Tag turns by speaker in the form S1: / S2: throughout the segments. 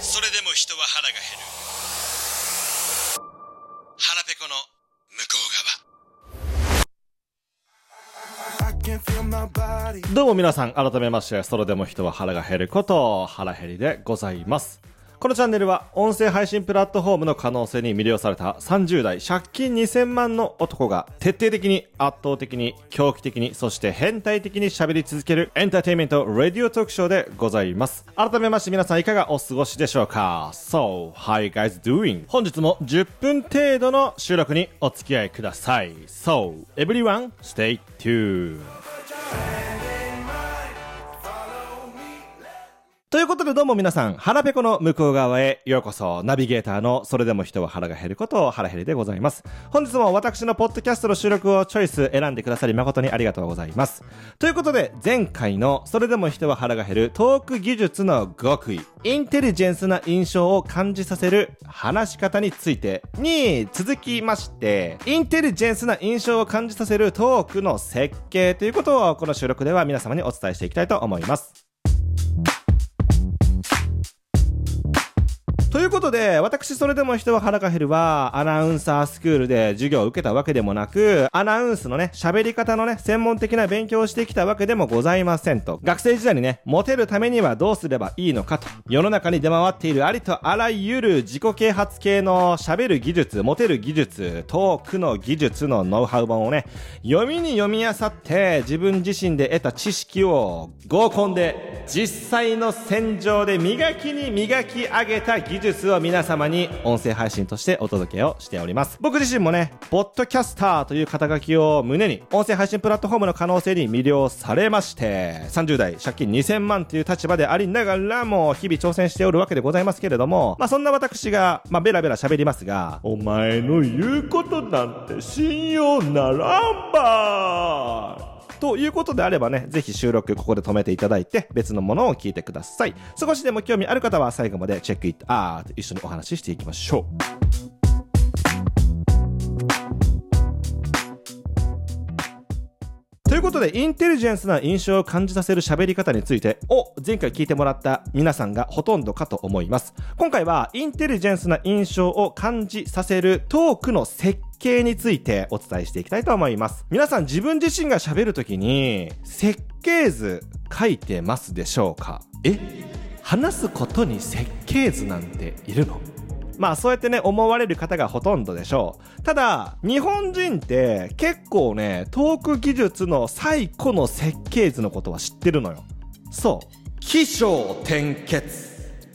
S1: それでも人は腹が減る。腹ペコの向こう側。
S2: どうも皆さん、改めまして、それでも人は腹が減ること、腹減りでございます。このチャンネルは、音声配信プラットフォームの可能性に魅了された30代借金2000万の男が、徹底的に、圧倒的に、狂気的に、そして変態的に喋り続けるエンターテインメント、ラディオトークショーでございます。改めまして皆さんいかがお過ごしでしょうか ?So, how you guys doing? 本日も10分程度の収録にお付き合いください。So, everyone, stay tuned. ということでどうも皆さん、腹ペコの向こう側へようこそ、ナビゲーターのそれでも人は腹が減ることを腹減りでございます。本日も私のポッドキャストの収録をチョイス選んでくださり誠にありがとうございます。ということで、前回のそれでも人は腹が減るトーク技術の極意、インテリジェンスな印象を感じさせる話し方についてに続きまして、インテリジェンスな印象を感じさせるトークの設計ということをこの収録では皆様にお伝えしていきたいと思います。ということで、私それでも人は腹が減るは、アナウンサースクールで授業を受けたわけでもなく、アナウンスのね、喋り方のね、専門的な勉強をしてきたわけでもございませんと。学生時代にね、モテるためにはどうすればいいのかと。世の中に出回っているありとあらゆる自己啓発系の喋る技術、モテる技術、トークの技術のノウハウ本をね、読みに読み漁って、自分自身で得た知識を合コンで、実際の戦場で磨きに磨き上げた技術を皆様に音声配信としてお届けをしております。僕自身もね、ポッドキャスターという肩書きを胸に、音声配信プラットフォームの可能性に魅了されまして、30代借金2000万という立場でありながらも、日々挑戦しておるわけでございますけれども、まあそんな私が、まあベラベラ喋りますが、お前の言うことなんて信用ならんばということであればね、ぜひ収録ここで止めていただいて、別のものを聞いてください。少しでも興味ある方は最後までチェックイットアート一緒にお話ししていきましょう。ということで、インテリジェンスな印象を感じさせる喋り方についてを前回聞いてもらった皆さんがほとんどかと思います。今回は、インテリジェンスな印象を感じさせるトークの設計についてお伝えしていきたいと思います。皆さん自分自身が喋るときに、設計図書いてますでしょうか？え？話すことに設計図なんているの？まあそうやってね思われる方がほとんどでしょう。ただ、日本人って結構ね、トーク技術の最古の設計図のことは知ってるのよ。そう。起承転結。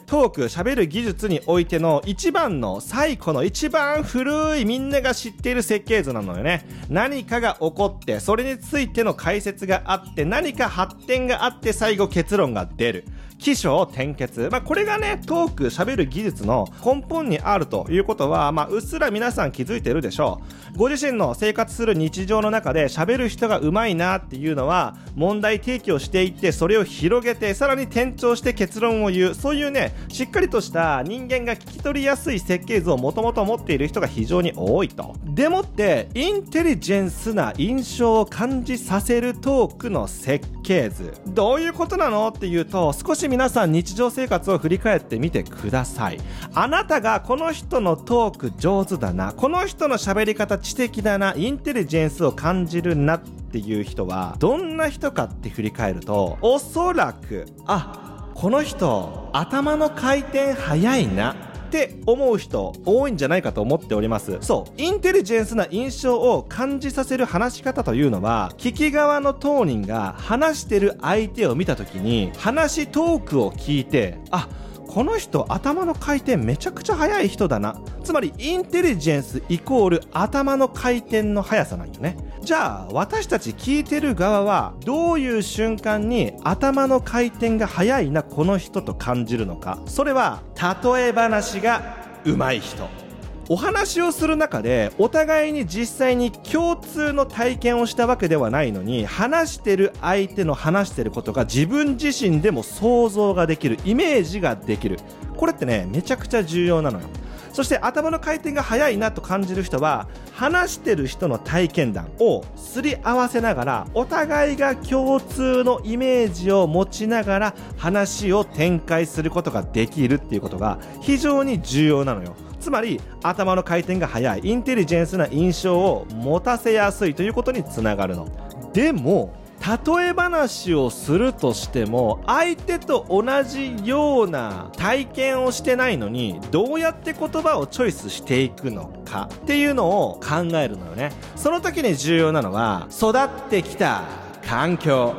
S2: トーク、喋る技術においての一番の最古の一番古いみんなが知っている設計図なのよね。何かが起こって、それについての解説があって、何か発展があって最後結論が出る。起承転結。まあ、これがね、トーク、喋る技術の根本にあるということは、まあ、うっすら皆さん気づいてるでしょう。ご自身の生活する日常の中で喋る人が上手いなっていうのは、問題提起をしていって、それを広げて、さらに転調して結論を言う。そういうね、しっかりとした人間が聞き取りやすい設計図をもともと持っている人が非常に多いと。でもって、インテリジェンスな印象を感じさせるトークの設計図。どういうことなのっていうと、少し皆さん日常生活を振り返ってみてください。あなたがこの人のトーク上手だな、この人の喋り方知的だな、インテリジェンスを感じるなっていう人は、どんな人かって振り返ると、おそらく、あ、この人、頭の回転早いな。って思う人多いんじゃないかと思っております。そう。インテリジェンスな印象を感じさせる話し方というのは、聞き側の当人が話してる相手を見た時に、話トークを聞いて、あっ、この人頭の回転めちゃくちゃ速い人だな。つまりインテリジェンスイコール頭の回転の速さなんよね。じゃあ私たち聞いてる側はどういう瞬間に頭の回転が速いなこの人と感じるのか。それは例え話が上手い人。お話をする中でお互いに実際に共通の体験をしたわけではないのに話してる相手の話してることが自分自身でも想像ができるイメージができる。これってねめちゃくちゃ重要なのよ。そして頭の回転が速いなと感じる人は話してる人の体験談をすり合わせながらお互いが共通のイメージを持ちながら話を展開することができるっていうことが非常に重要なのよ。つまり頭の回転が速いインテリジェンスな印象を持たせやすいということにつながるの。でも例え話をするとしても相手と同じような体験をしてないのにどうやって言葉をチョイスしていくのかっていうのを考えるのよね。その時に重要なのは育ってきた環境。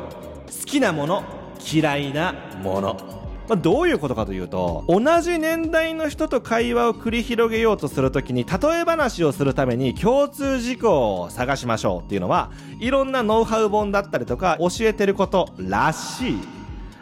S2: 好きなもの嫌いなもの。まあ、どういうことかというと同じ年代の人と会話を繰り広げようとするときに例え話をするために共通事項を探しましょうっていうのはいろんなノウハウ本だったりとか教えてることらしい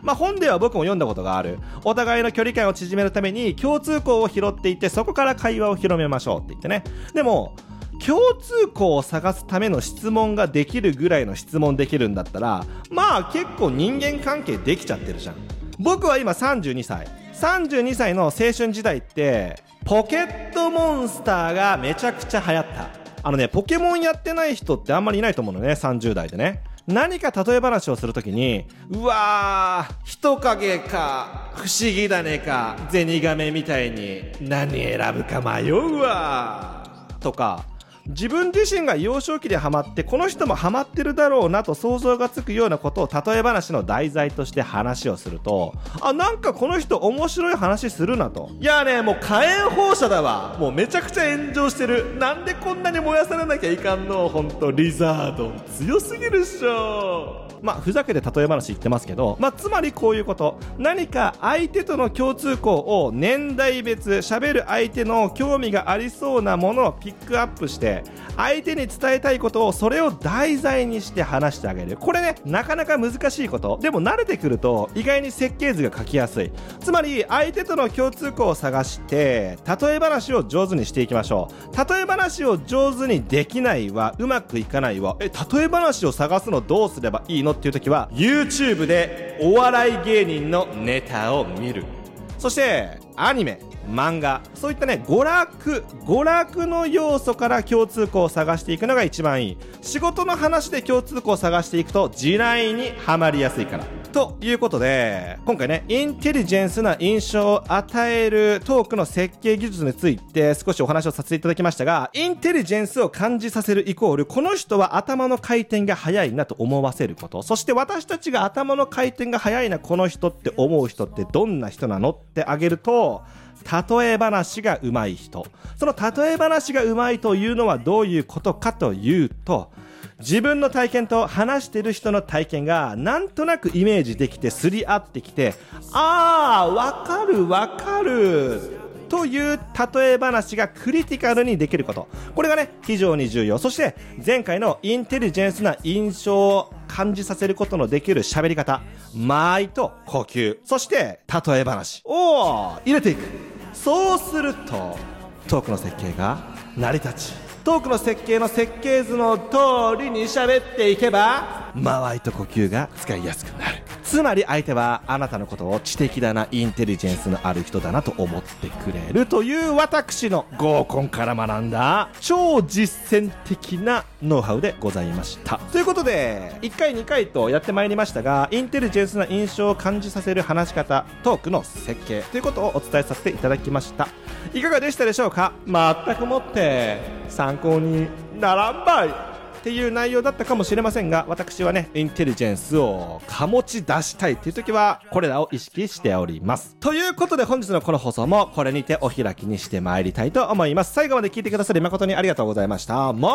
S2: まあ、本では僕も読んだことがある。お互いの距離感を縮めるために共通項を拾っていってそこから会話を広めましょうって言ってね。でも、共通項を探すための質問ができるぐらいの質問できるんだったら、まあ結構人間関係できちゃってるじゃん。僕は今32歳。32歳の青春時代ってポケットモンスターがめちゃくちゃ流行った。あのねポケモンやってない人ってあんまりいないと思うのね30代でね。何か例え話をするときにうわー人影か不思議だねかゼニガメみたいに何選ぶか迷うわとか自分自身が幼少期でハマってこの人もハマってるだろうなと想像がつくようなことを例え話の題材として話をするとあなんかこの人面白い話するなと。いやねもう火炎放射だわ。もうめちゃくちゃ炎上してる。なんでこんなに燃やされなきゃいかんの？本当リザード強すぎるっしょ。まあ、ふざけて例え話言ってますけど、まあ、つまりこういうこと。何か相手との共通項を年代別、喋る相手の興味がありそうなものをピックアップして、相手に伝えたいことをそれを題材にして話してあげる。これね、なかなか難しいこと。でも慣れてくると意外に設計図が書きやすい。つまり相手との共通項を探して、例え話を上手にしていきましょう。例え話を上手にできないはうまくいかないわ。え、例え話を探すのどうすればいいのっていう時は YouTube でお笑い芸人のネタを見る。そしてアニメ、漫画そういったね娯楽娯楽の要素から共通項を探していくのが一番いい。仕事の話で共通項を探していくと地雷にはまりやすいから。ということで今回ねインテリジェンスな印象を与えるトークの設計技術について少しお話をさせていただきましたがインテリジェンスを感じさせるイコールこの人は頭の回転が速いなと思わせることそして私たちが頭の回転が速いなこの人って思う人ってどんな人なのってあげると例え話が上手い人。その例え話が上手いというのはどういうことかというと、自分の体験と話してる人の体験がなんとなくイメージできてすり合ってきて、ああ、わかるわかる。という例え話がクリティカルにできること。これがね、非常に重要。そして、前回のインテリジェンスな印象を感じさせることのできる喋り方。間合いと呼吸。そして、例え話を入れていく。そうするとトークの設計が成り立ちトークの設計の設計図の通りに喋っていけば間合いと呼吸が使いやすくなる。つまり相手はあなたのことを知的だなインテリジェンスのある人だなと思ってくれるという私の合コンから学んだ。超実践的なノウハウでございました。ということで1回2回とやってまいりましたがインテリジェンスな印象を感じさせる話し方トークの設計ということをお伝えさせていただきました。いかがでしたでしょうか？全くもって参考にならんばいっていう内容だったかもしれませんが、私はね、インテリジェンスを醸し出したいっていう時は、これらを意識しております。ということで本日のこの放送も、これにてお開きにしてまいりたいと思います。最後まで聞いてくださり誠にありがとうございました。まあ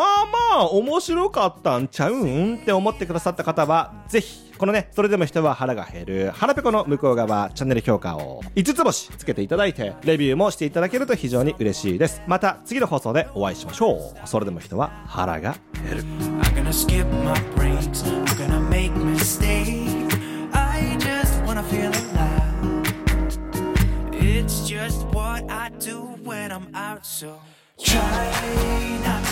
S2: まあ、面白かったんちゃうんって思ってくださった方は、ぜひ、このね、それでも人は腹が減る、腹ペコの向こう側、チャンネル評価を5つ星つけていただいて、レビューもしていただけると非常に嬉しいです。また次の放送でお会いしましょう。それでも人は腹が減る。It's just what I do when I'm out, so try not to.